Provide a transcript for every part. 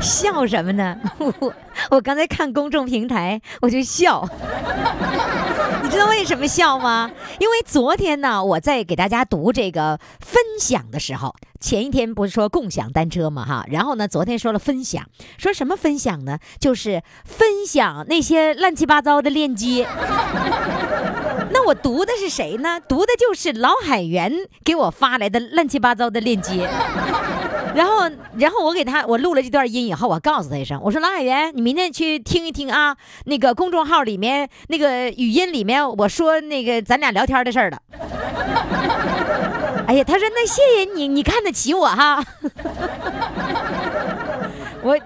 笑什么呢？我我刚才看公众平台我就笑，你知道为什么笑吗？因为昨天呢，我在给大家读这个分享的时候，前一天不是说共享单车嘛哈，然后呢，昨天说了分享，说什么分享呢？就是分享那些乱七八糟的链接。那我读的是谁呢？读的就是老海源给我发来的乱七八糟的链接。然后，然后我给他，我录了这段音以后，我告诉他一声，我说老海源，你明天去听一听啊，那个公众号里面那个语音里面我说那个咱俩聊天的事儿了。哎呀，他说那谢谢你，你看得起我哈。我，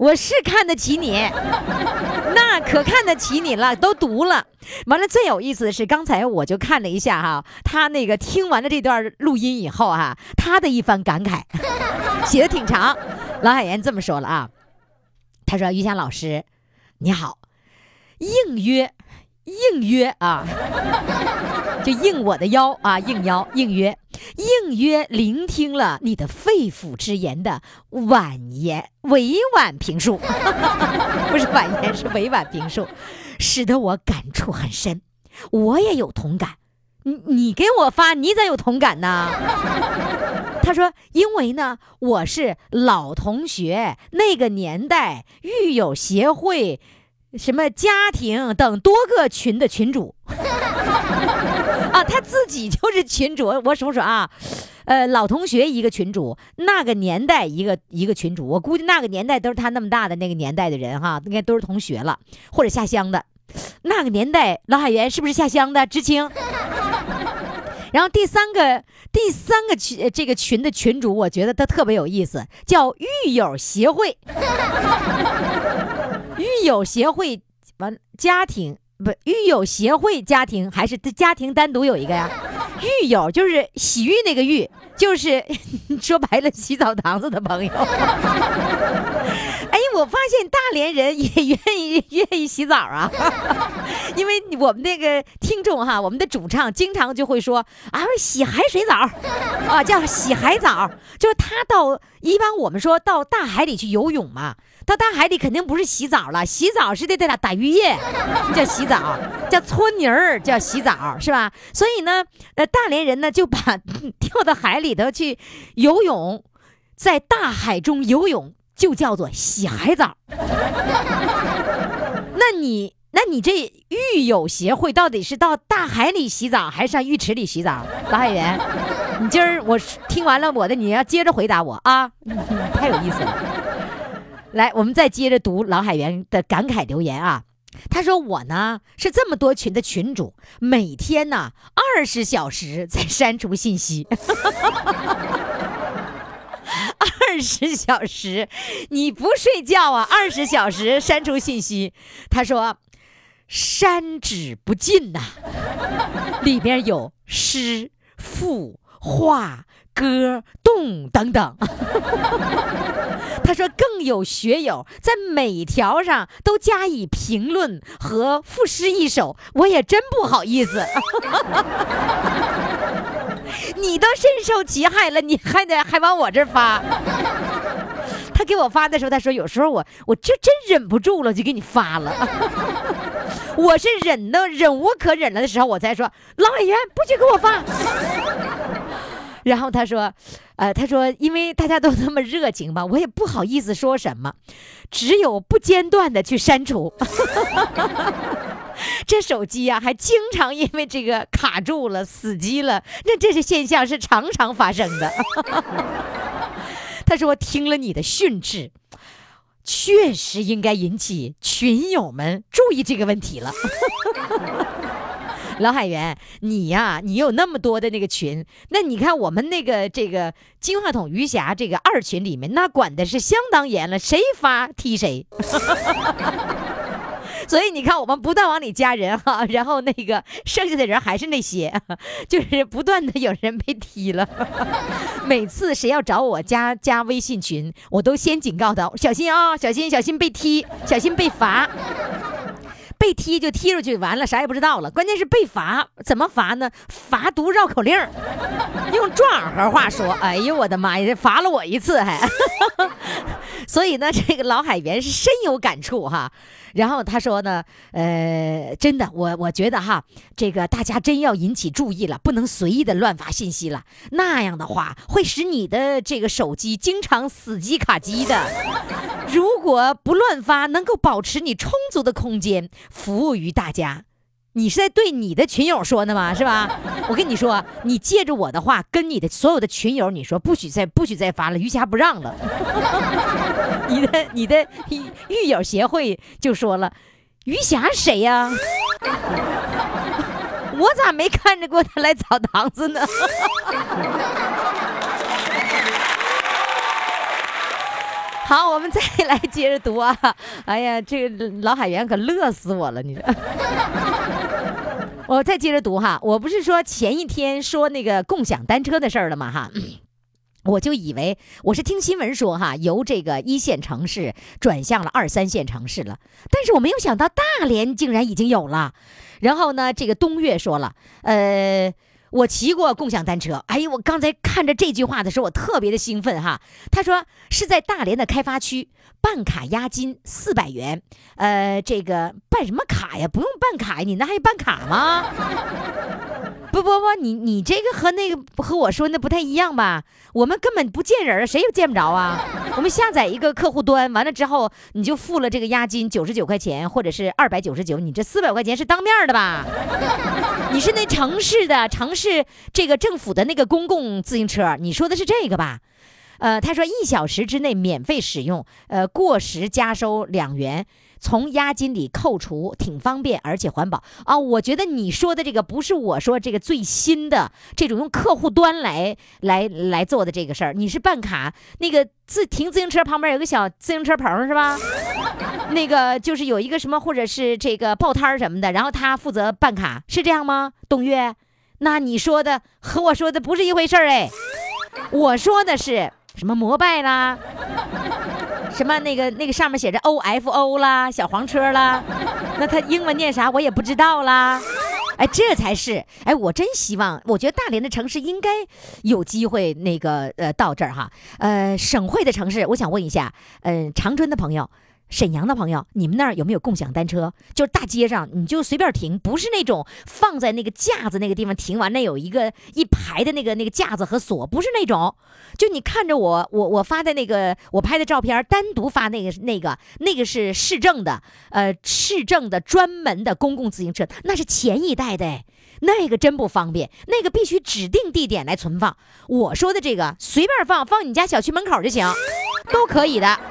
我是看得起你，那可看得起你了，都读了。完了，最有意思的是，刚才我就看了一下哈，他那个听完了这段录音以后哈，他的一番感慨，写的挺长。老海岩这么说了啊，他说：“于霞老师，你好，应约，应约啊，就应我的邀啊，应邀，应约，应约，聆听了你的肺腑之言的婉言委婉评述，不是婉言，是委婉评述。”使得我感触很深，我也有同感。你你给我发，你咋有同感呢？他说：“因为呢，我是老同学，那个年代育友协会、什么家庭等多个群的群主 啊，他自己就是 群主。我数数啊，呃，老同学一个群主，那个年代一个一个群主。我估计那个年代都是他那么大的那个年代的人哈，应该都是同学了，或者下乡的。”那个年代，老海员是不是下乡的？知青。然后第三个，第三个群，这个群的群主，我觉得他特别有意思，叫育友协会。育友协会完家庭不？育友协会家庭还是家庭单独有一个呀？育友就是洗浴那个浴，就是 说白了洗澡堂子的朋友。哎，我发现大连人也愿意 愿意洗澡啊，因为我们那个听众哈，我们的主唱经常就会说啊，洗海水澡啊，叫洗海澡，就是他到一般我们说到大海里去游泳嘛。到大海里肯定不是洗澡了，洗澡是得得打打浴液，叫洗澡，叫搓泥儿，叫洗澡，是吧？所以呢，呃，大连人呢就把 跳到海里头去游泳，在大海中游泳就叫做洗海澡。那你，那你这浴友协会到底是到大海里洗澡，还是上浴池里洗澡？老海员，你今儿我听完了我的，你要接着回答我啊，太有意思了。来，我们再接着读老海员的感慨留言啊。他说：“我呢是这么多群的群主，每天呢二十小时在删除信息，二 二十小时，你不睡觉啊？二十小时删除信息。”他说：“删指不尽呐，里边有诗、赋、画。”歌、动等等，他说更有学友在每条上都加以评论和赋诗一首，我也真不好意思。你都深受其害了，你还得还往我这儿发？他给我发的时候，他说有时候我我就真忍不住了，就给你发了。我是忍的忍无可忍了的时候，我才说老演员不许给我发。然后他说，呃，他说，因为大家都那么热情吧，我也不好意思说什么，只有不间断的去删除。这手机呀，还经常因为这个卡住了、死机了，那这些现象是常常发生的。他说，听了你的训斥，确实应该引起群友们注意这个问题了。老海员，你呀，你有那么多的那个群，那你看我们那个这个金话筒余霞这个二群里面，那管的是相当严了，谁发踢谁。所以你看，我们不断往里加人哈，然后那个剩下的人还是那些，就是不断的有人被踢了。每次谁要找我加加微信群，我都先警告他，小心啊，小心小心被踢，小心被罚。被踢就踢出去，完了啥也不知道了。关键是被罚，怎么罚呢？罚读绕口令用壮河话说：“哎呦我的妈呀，罚了我一次还。”所以呢，这个老海员是深有感触哈。然后他说呢，呃，真的，我我觉得哈，这个大家真要引起注意了，不能随意的乱发信息了，那样的话会使你的这个手机经常死机卡机的。如果不乱发，能够保持你充足的空间，服务于大家。你是在对你的群友说的吗？是吧？我跟你说，你借着我的话跟你的所有的群友，你说不许再不许再发了，余霞不让了。你的你的狱友协会就说了，余霞谁呀？我咋没看着过他来澡堂子呢？好，我们再来接着读啊！哎呀，这个老海员可乐死我了，你说。我再接着读哈，我不是说前一天说那个共享单车的事儿了吗？哈，我就以为我是听新闻说哈，由这个一线城市转向了二三线城市了，但是我没有想到大连竟然已经有了。然后呢，这个东岳说了，呃。我骑过共享单车，哎呦，我刚才看着这句话的时候，我特别的兴奋哈。他说是在大连的开发区办卡押金四百元，呃，这个办什么卡呀？不用办卡，你那还办卡吗？不不不，你你这个和那个和我说那不太一样吧？我们根本不见人，谁也见不着啊。我们下载一个客户端，完了之后你就付了这个押金九十九块钱，或者是二百九十九，你这四百块钱是当面的吧？你是那城市的城市这个政府的那个公共自行车，你说的是这个吧？呃，他说一小时之内免费使用，呃，过时加收两元。从押金里扣除，挺方便，而且环保啊！我觉得你说的这个不是我说这个最新的这种用客户端来来来做的这个事儿，你是办卡那个自停自行车旁边有个小自行车棚是吧？那个就是有一个什么或者是这个报摊什么的，然后他负责办卡，是这样吗？董月，那你说的和我说的不是一回事儿哎，我说的是什么摩拜啦？什么那个那个上面写着 O F O 啦，小黄车啦，那它英文念啥我也不知道啦。哎，这才是哎，我真希望，我觉得大连的城市应该有机会那个呃到这儿哈，呃省会的城市，我想问一下，嗯长春的朋友。沈阳的朋友，你们那儿有没有共享单车？就是大街上你就随便停，不是那种放在那个架子那个地方停完了有一个一排的那个那个架子和锁，不是那种。就你看着我我我发的那个我拍的照片，单独发那个那个那个是市政的，呃市政的专门的公共自行车，那是前一代的，那个真不方便，那个必须指定地点来存放。我说的这个随便放，放你家小区门口就行，都可以的。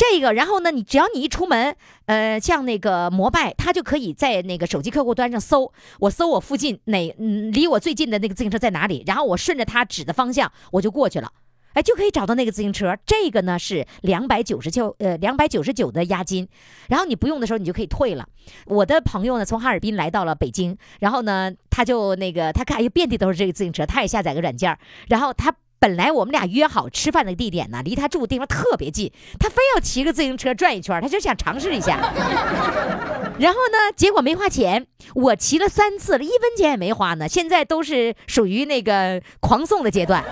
这个，然后呢，你只要你一出门，呃，像那个摩拜，它就可以在那个手机客户端上搜，我搜我附近哪嗯离我最近的那个自行车在哪里，然后我顺着它指的方向我就过去了，哎，就可以找到那个自行车。这个呢是两百九十九，呃，两百九十九的押金，然后你不用的时候你就可以退了。我的朋友呢从哈尔滨来到了北京，然后呢他就那个他看哎遍地都是这个自行车，他也下载个软件，然后他。本来我们俩约好吃饭的地点呢，离他住的地方特别近，他非要骑个自行车转一圈，他就想尝试一下。然后呢，结果没花钱，我骑了三次了，一分钱也没花呢。现在都是属于那个狂送的阶段，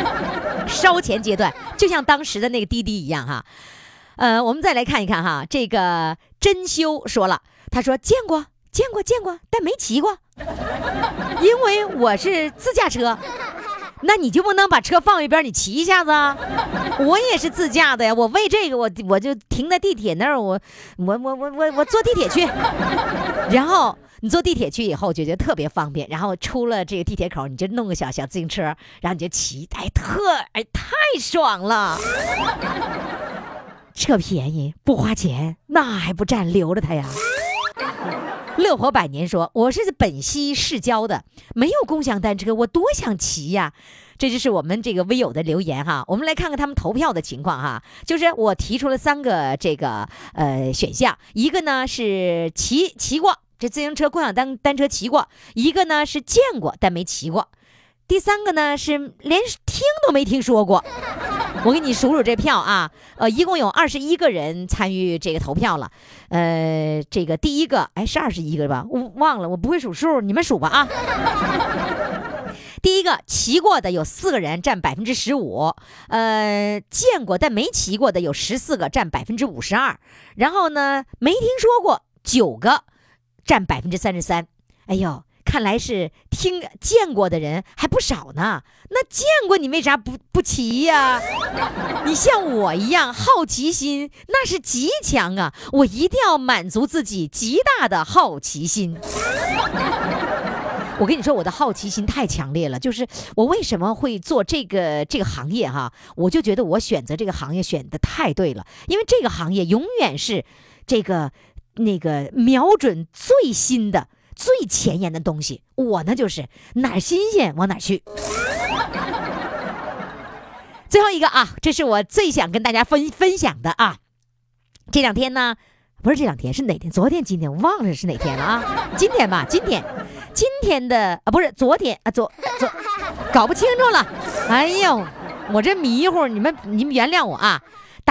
烧钱阶段，就像当时的那个滴滴一样哈。呃，我们再来看一看哈，这个真修说了，他说见过见过见过，但没骑过，因为我是自驾车。那你就不能把车放一边，你骑一下子？我也是自驾的呀，我为这个我我就停在地铁那儿，我我我我我我坐地铁去。然后你坐地铁去以后就觉得特别方便，然后出了这个地铁口，你就弄个小小自行车，然后你就骑，哎，特哎太爽了。这便宜不花钱，那还不占留着它呀？乐活百年说：“我是本溪市郊的，没有共享单车，我多想骑呀！”这就是我们这个微友的留言哈。我们来看看他们投票的情况哈。就是我提出了三个这个呃选项，一个呢是骑骑过这自行车、共享单单车骑过；一个呢是见过但没骑过；第三个呢是连听都没听说过。我给你数数这票啊，呃，一共有二十一个人参与这个投票了，呃，这个第一个，哎，是二十一个吧？我忘了，我不会数数，你们数吧啊。第一个骑过的有四个人，占百分之十五，呃，见过但没骑过的有十四个，占百分之五十二，然后呢，没听说过九个，占百分之三十三。哎呦！看来是听见过的人还不少呢。那见过你为啥不不骑呀？你像我一样好奇心那是极强啊！我一定要满足自己极大的好奇心。我跟你说，我的好奇心太强烈了。就是我为什么会做这个这个行业哈？我就觉得我选择这个行业选的太对了，因为这个行业永远是这个那个瞄准最新的。最前沿的东西，我呢就是哪儿新鲜往哪儿去。最后一个啊，这是我最想跟大家分分享的啊。这两天呢，不是这两天，是哪天？昨天、今天，我忘了是哪天了啊？今天吧，今天，今天的啊，不是昨天啊，昨昨，搞不清楚了。哎呦，我这迷糊，你们你们原谅我啊。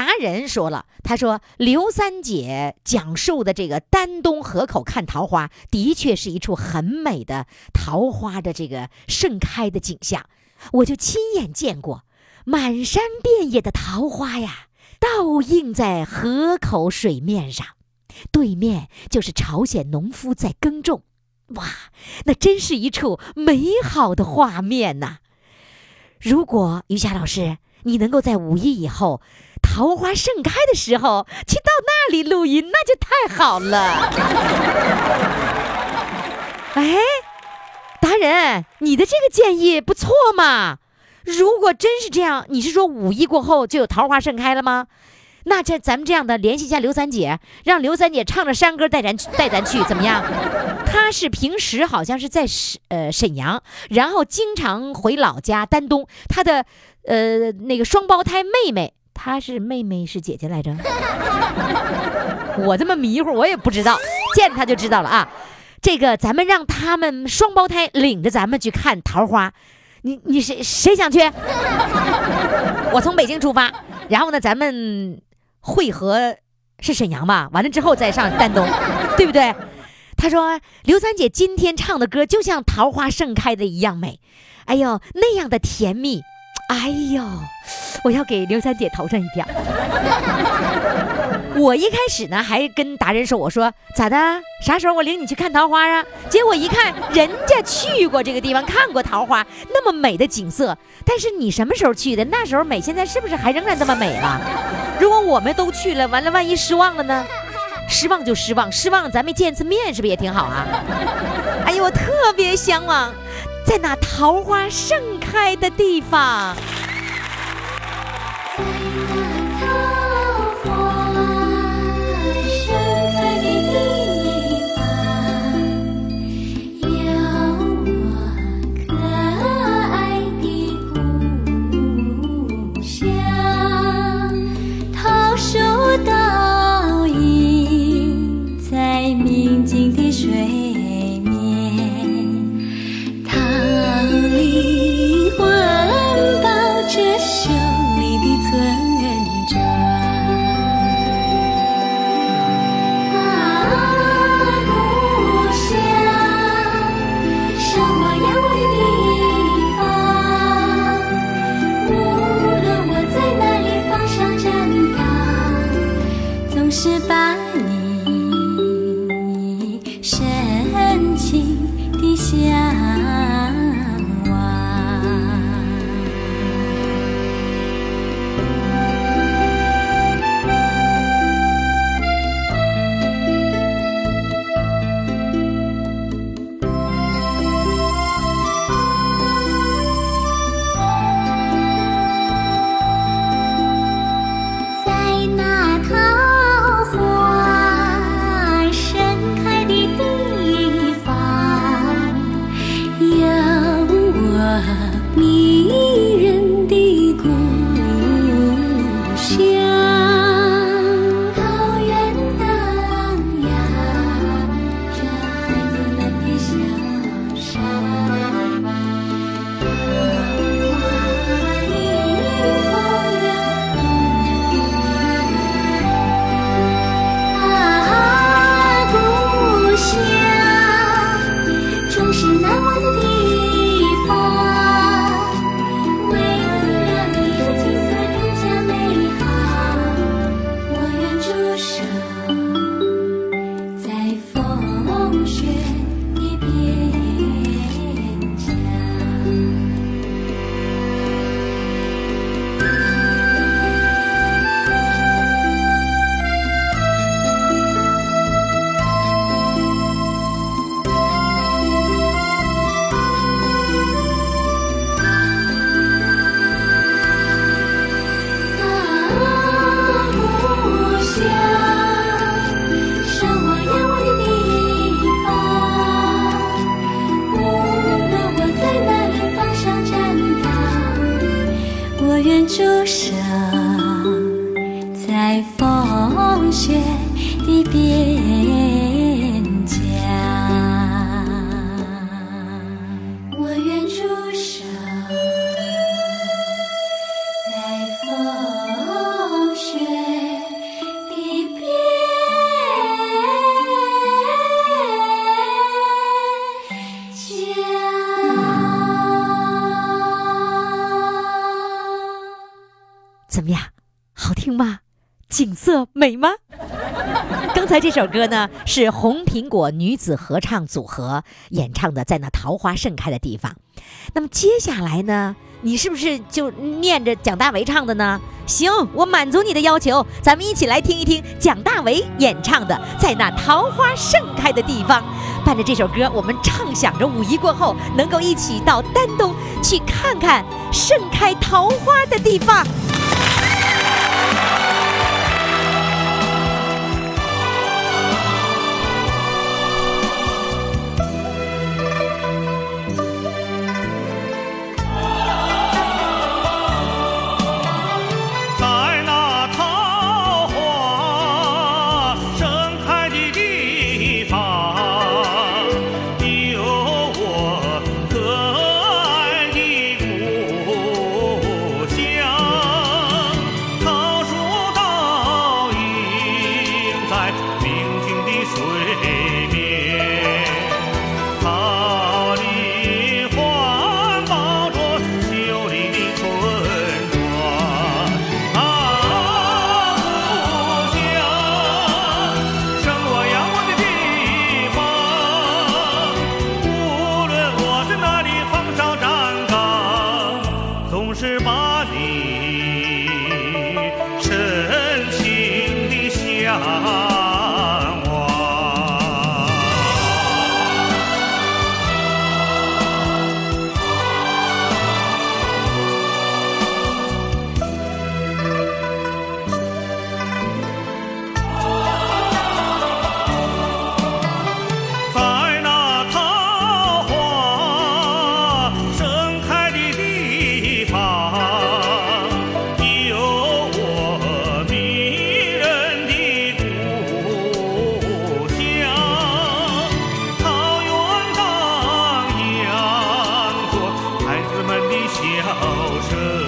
达人说了，他说刘三姐讲述的这个丹东河口看桃花，的确是一处很美的桃花的这个盛开的景象，我就亲眼见过，满山遍野的桃花呀，倒映在河口水面上，对面就是朝鲜农夫在耕种，哇，那真是一处美好的画面呐！如果于霞老师，你能够在五一以后。桃花盛开的时候，去到那里录音，那就太好了。哎，达人，你的这个建议不错嘛。如果真是这样，你是说五一过后就有桃花盛开了吗？那这咱们这样的联系一下刘三姐，让刘三姐唱着山歌带咱带咱去，怎么样？她是平时好像是在沈呃沈阳，然后经常回老家丹东。她的呃那个双胞胎妹妹。她是妹妹是姐姐来着，我这么迷糊，我也不知道，见她就知道了啊。这个咱们让他们双胞胎领着咱们去看桃花，你你谁谁想去？我从北京出发，然后呢，咱们汇合是沈阳吧？完了之后再上丹东，对不对？他说刘三姐今天唱的歌就像桃花盛开的一样美，哎呦那样的甜蜜。哎呦，我要给刘三姐投上一票。我一开始呢还跟达人说，我说咋的？啥时候我领你去看桃花啊？结果一看，人家去过这个地方，看过桃花，那么美的景色。但是你什么时候去的？那时候美，现在是不是还仍然那么美了？如果我们都去了，完了万一失望了呢？失望就失望，失望咱们见一次面是不是也挺好啊？哎呦，我特别向往。在那桃花盛开的地方。美吗？刚才这首歌呢，是红苹果女子合唱组合演唱的《在那桃花盛开的地方》。那么接下来呢，你是不是就念着蒋大为唱的呢？行，我满足你的要求，咱们一起来听一听蒋大为演唱的《在那桃花盛开的地方》。伴着这首歌，我们畅想着五一过后能够一起到丹东去看看盛开桃花的地方。Angel.